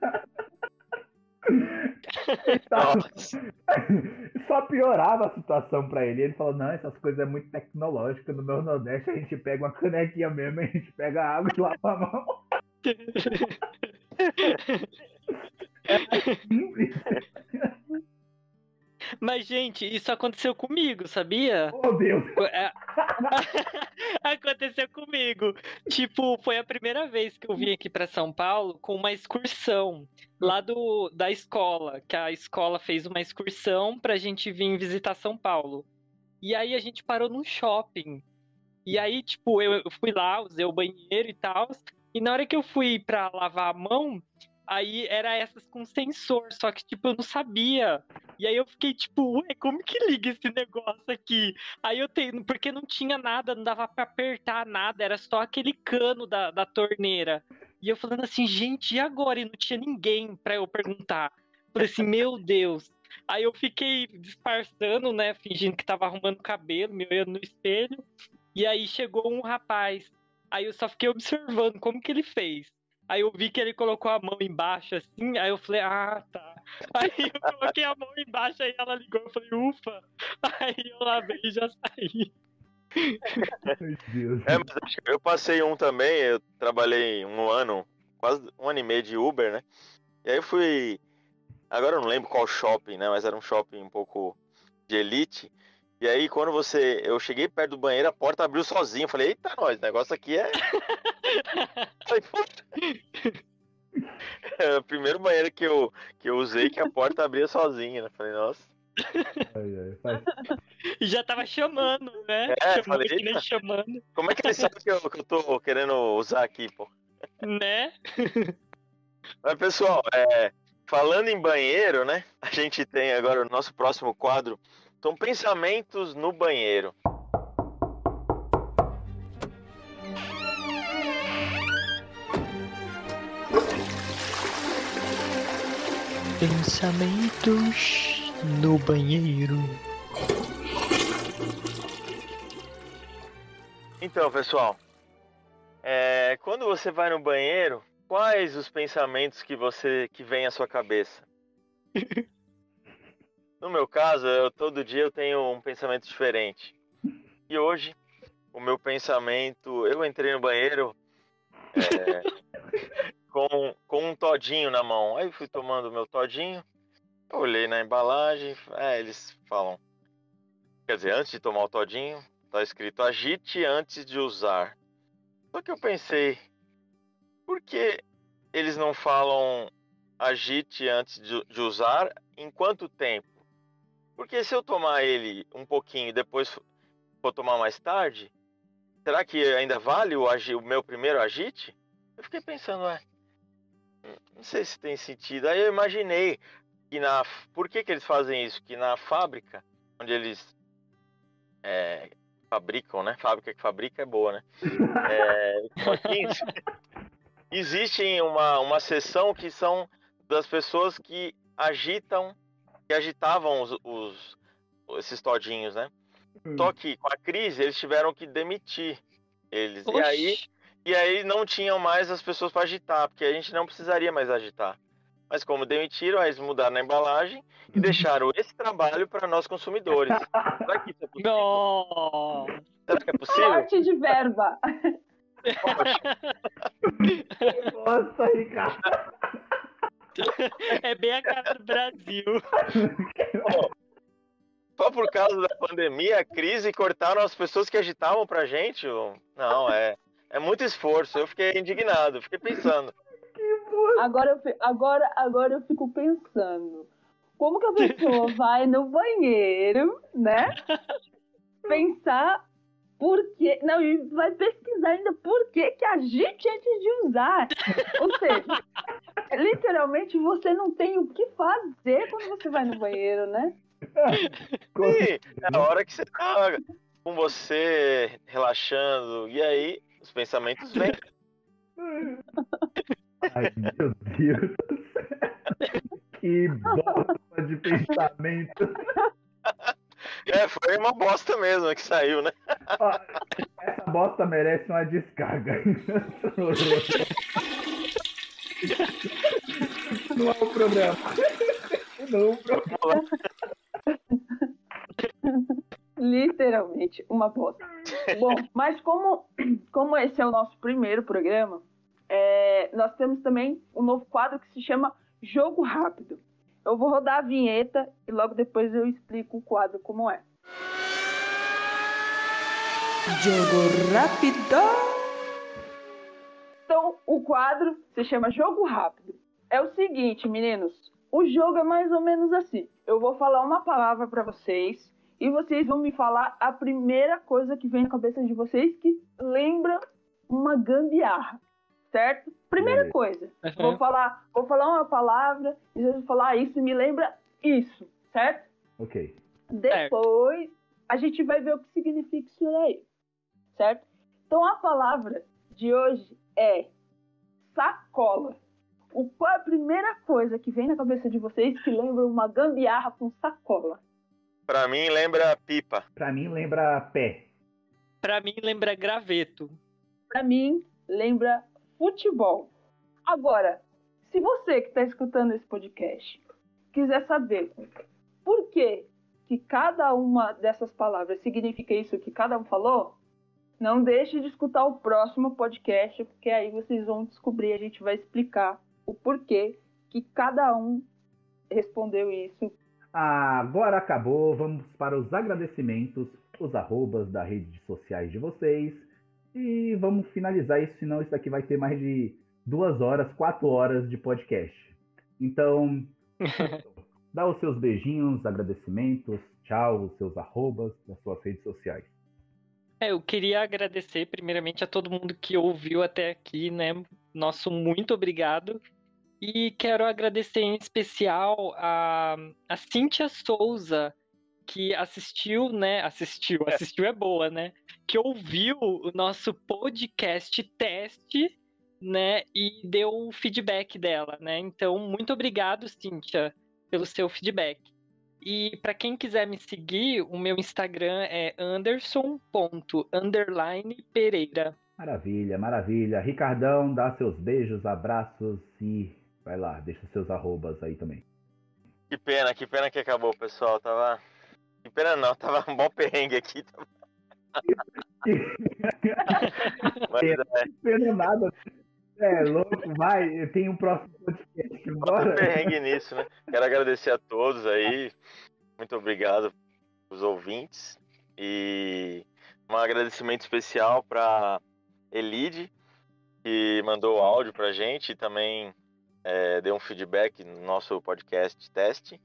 [LAUGHS] Só piorava a situação para ele. Ele falou: não, essas coisas é muito tecnológica. No meu Nordeste a gente pega uma canequinha mesmo, a gente pega água e lava a mão. [LAUGHS] [LAUGHS] Mas, gente, isso aconteceu comigo, sabia? Oh, Deus! É... [LAUGHS] aconteceu comigo. Tipo, foi a primeira vez que eu vim aqui para São Paulo com uma excursão lá do, da escola, que a escola fez uma excursão pra gente vir visitar São Paulo. E aí a gente parou num shopping. E aí, tipo, eu, eu fui lá, usei o banheiro e tal. E na hora que eu fui pra lavar a mão, aí era essas com sensor, só que, tipo, eu não sabia. E aí eu fiquei tipo, ué, como que liga esse negócio aqui? Aí eu tenho, porque não tinha nada, não dava pra apertar nada, era só aquele cano da, da torneira. E eu falando assim, gente, e agora? E não tinha ninguém pra eu perguntar. Falei assim, meu [LAUGHS] Deus. Aí eu fiquei disfarçando, né, fingindo que tava arrumando cabelo, me olhando no espelho. E aí chegou um rapaz. Aí eu só fiquei observando como que ele fez. Aí eu vi que ele colocou a mão embaixo, assim, aí eu falei, ah, tá. [LAUGHS] Aí eu coloquei a mão embaixo, aí ela ligou, eu falei, ufa. Aí eu lavei e já saí. Meu Deus. É, mas acho que eu passei um também, eu trabalhei um ano, quase um ano e meio de Uber, né? E aí eu fui. Agora eu não lembro qual shopping, né? Mas era um shopping um pouco de elite. E aí, quando você. Eu cheguei perto do banheiro, a porta abriu sozinha. Eu falei, eita, nós, o negócio aqui é. [LAUGHS] Falei, "Puta." É o primeiro banheiro que eu, que eu usei que a porta abria sozinha, né? Falei, nossa. E já tava chamando, né? É, chamando falei, que nem eita. chamando, Como é que ele sabe que eu, que eu tô querendo usar aqui, pô? né? Mas, pessoal, é, falando em banheiro, né? A gente tem agora o nosso próximo quadro. São pensamentos no banheiro. Pensamentos no banheiro. Então, pessoal, é, quando você vai no banheiro, quais os pensamentos que você que vem à sua cabeça? [LAUGHS] No meu caso, eu todo dia eu tenho um pensamento diferente. E hoje, o meu pensamento, eu entrei no banheiro é, [LAUGHS] com, com um todinho na mão. Aí fui tomando o meu todinho, olhei na embalagem, é, eles falam, quer dizer, antes de tomar o todinho, tá escrito agite antes de usar. Só que eu pensei, por que eles não falam agite antes de, de usar em quanto tempo? Porque se eu tomar ele um pouquinho e depois for tomar mais tarde, será que ainda vale o, agi- o meu primeiro agite? Eu fiquei pensando, ué, não sei se tem sentido. Aí eu imaginei que na. Por que, que eles fazem isso? Que na fábrica, onde eles é, fabricam, né? Fábrica que fabrica é boa, né? [LAUGHS] É, existe uma, uma seção que são das pessoas que agitam, que agitavam os, os- esses todinhos, né? Só que com a crise eles tiveram que demitir eles. E aí, Oxi. e aí não tinham mais as pessoas para agitar, porque a gente não precisaria mais agitar. Mas como demitiram, eles mudaram na embalagem e [LAUGHS] deixaram esse trabalho para nós consumidores. Será que isso é possível? Nossa. Será que é possível? Corte de verba. Nossa, [LAUGHS] Ricardo. [LAUGHS] É bem a cara do Brasil. [LAUGHS] Só por causa da pandemia, a crise, cortaram as pessoas que agitavam pra gente? Não, é, é muito esforço. Eu fiquei indignado, fiquei pensando. Agora eu, fi- agora, agora eu fico pensando. Como que a pessoa [LAUGHS] vai no banheiro, né? Pensar por quê. Não, e vai pesquisar ainda por que que agite antes de usar. Ou seja, [LAUGHS] literalmente você não tem o que fazer quando você vai no banheiro, né? E é a hora que você tá com você relaxando, e aí os pensamentos vêm. Ai, meu Deus do céu. Que bosta de pensamento. [LAUGHS] É, foi uma bosta mesmo que saiu, né? Essa bosta merece uma descarga. Não é o problema. Não é o problema. Literalmente, uma bosta. Bom, mas como, como esse é o nosso primeiro programa, é, nós temos também um novo quadro que se chama Jogo Rápido. Eu vou rodar a vinheta e logo depois eu explico o quadro como é. Jogo rápido. Então, o quadro se chama Jogo Rápido. É o seguinte, meninos. O jogo é mais ou menos assim. Eu vou falar uma palavra para vocês e vocês vão me falar a primeira coisa que vem na cabeça de vocês que lembra uma gambiarra, certo? Primeira Beleza. coisa. Vou falar, vou falar uma palavra e vocês vão falar ah, isso me lembra isso. certo? Ok. Depois a gente vai ver o que significa isso aí, certo? Então a palavra de hoje é sacola. O, qual é a primeira coisa que vem na cabeça de vocês que lembra uma gambiarra com sacola? Pra mim lembra pipa. Pra mim lembra pé. Pra mim lembra graveto. Pra mim lembra futebol. Agora, se você que está escutando esse podcast quiser saber por que, que cada uma dessas palavras significa isso que cada um falou, não deixe de escutar o próximo podcast, porque aí vocês vão descobrir, a gente vai explicar o porquê que cada um respondeu isso. Agora acabou, vamos para os agradecimentos, os arrobas das redes sociais de vocês. E vamos finalizar isso, senão isso daqui vai ter mais de duas horas, quatro horas de podcast. Então, [LAUGHS] dá os seus beijinhos, agradecimentos, tchau, os seus arrobas das suas redes sociais. É, eu queria agradecer primeiramente a todo mundo que ouviu até aqui, né? Nosso muito obrigado. E quero agradecer em especial a, a Cíntia Souza, que assistiu, né? Assistiu, assistiu é boa, né? Que ouviu o nosso podcast teste, né? E deu o feedback dela, né? Então, muito obrigado, Cíntia, pelo seu feedback. E para quem quiser me seguir, o meu Instagram é anderson.underline.pereira. Maravilha, maravilha. Ricardão, dá seus beijos, abraços e vai lá, deixa seus arrobas aí também. Que pena, que pena que acabou, pessoal. Tava. Que pena não, tava um bom perrengue aqui. [LAUGHS] Mas, é, Pena nada. É, louco, vai, tem um próximo podcast. Bora. perrengue nisso, né? Quero agradecer a todos aí. Muito obrigado os ouvintes. E um agradecimento especial para Elide, que mandou o áudio pra gente e também é, deu um feedback no nosso podcast teste.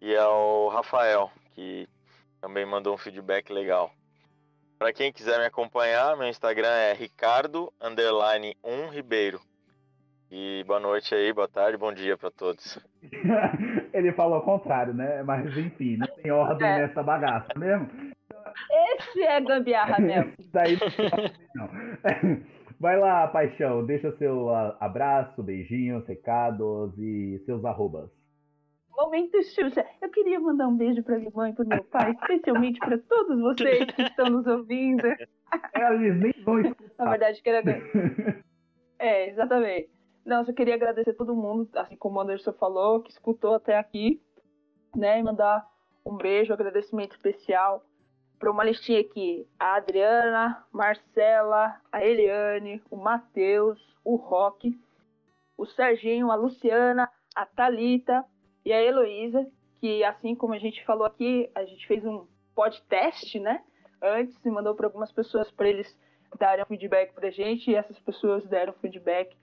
E ao Rafael, que também mandou um feedback legal. Para quem quiser me acompanhar, meu Instagram é ricardo underline 1 ribeiro. E boa noite aí, boa tarde, bom dia para todos. [LAUGHS] Ele falou ao contrário, né? Mas enfim, não tem ordem É. nessa bagaça mesmo. Esse é gambiarra [LAUGHS] mesmo. Daí não tem ordem, não. [LAUGHS] Vai lá, paixão, deixa seu abraço, beijinhos, recados e seus arrobas. Momento Xuxa. Eu queria mandar um beijo para minha mãe e para meu pai, especialmente para todos vocês que estão nos ouvindo. [LAUGHS] Eles nem vão Na verdade, quero É, exatamente. Não, só queria agradecer a todo mundo, assim como o Anderson falou, que escutou até aqui, né? E mandar um beijo, um agradecimento especial para uma listinha aqui. A Adriana, Marcela, a Eliane, o Matheus, o Roque, o Serginho, a Luciana, a Talita e a Heloísa, que assim como a gente falou aqui, a gente fez um podcast, né? Antes e mandou para algumas pessoas para eles darem um feedback pra gente e essas pessoas deram feedback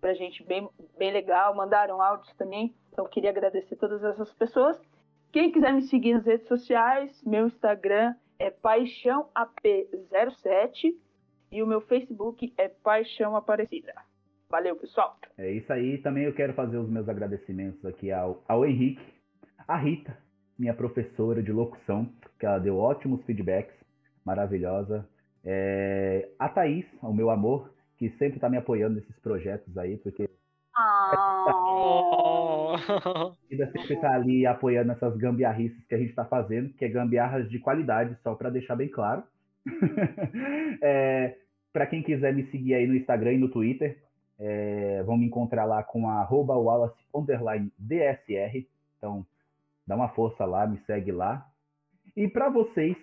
pra gente bem, bem legal, mandaram áudios também. Então queria agradecer todas essas pessoas. Quem quiser me seguir nas redes sociais, meu Instagram é paixãoap07 e o meu Facebook é Paixão Aparecida. Valeu, pessoal. É isso aí. Também eu quero fazer os meus agradecimentos aqui ao, ao Henrique, a Rita, minha professora de locução, que ela deu ótimos feedbacks, maravilhosa. É, a Thaís, o meu amor, que sempre está me apoiando nesses projetos aí, porque [LAUGHS] Oh. ainda sempre está ali apoiando essas gambiarrices que a gente está fazendo, que é gambiarras de qualidade, só para deixar bem claro. [LAUGHS] é, para quem quiser me seguir aí no Instagram e no Twitter, é, vão me encontrar lá com a Wallace DSR. Então, dá uma força lá, me segue lá. E para vocês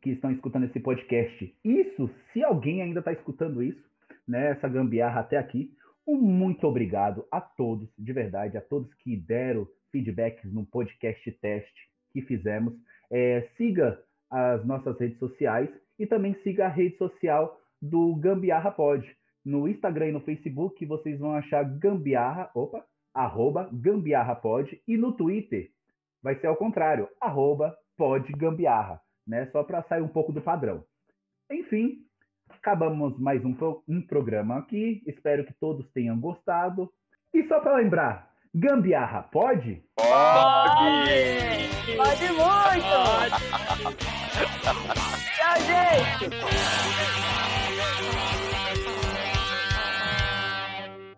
que estão escutando esse podcast, isso, se alguém ainda está escutando isso, né, essa gambiarra até aqui, um muito obrigado a todos, de verdade, a todos que deram feedbacks no podcast teste que fizemos. É, siga as nossas redes sociais e também siga a rede social do Gambiarra Pod. No Instagram e no Facebook vocês vão achar Gambiarra, opa, arroba Gambiarra Pod e no Twitter vai ser ao contrário, arroba Pod Gambiarra, né? Só para sair um pouco do padrão. Enfim, acabamos mais um, pro- um programa aqui. Espero que todos tenham gostado. E só para lembrar, Gambiarra pode? Pode! Pode muito! [LAUGHS] Tchau, gente!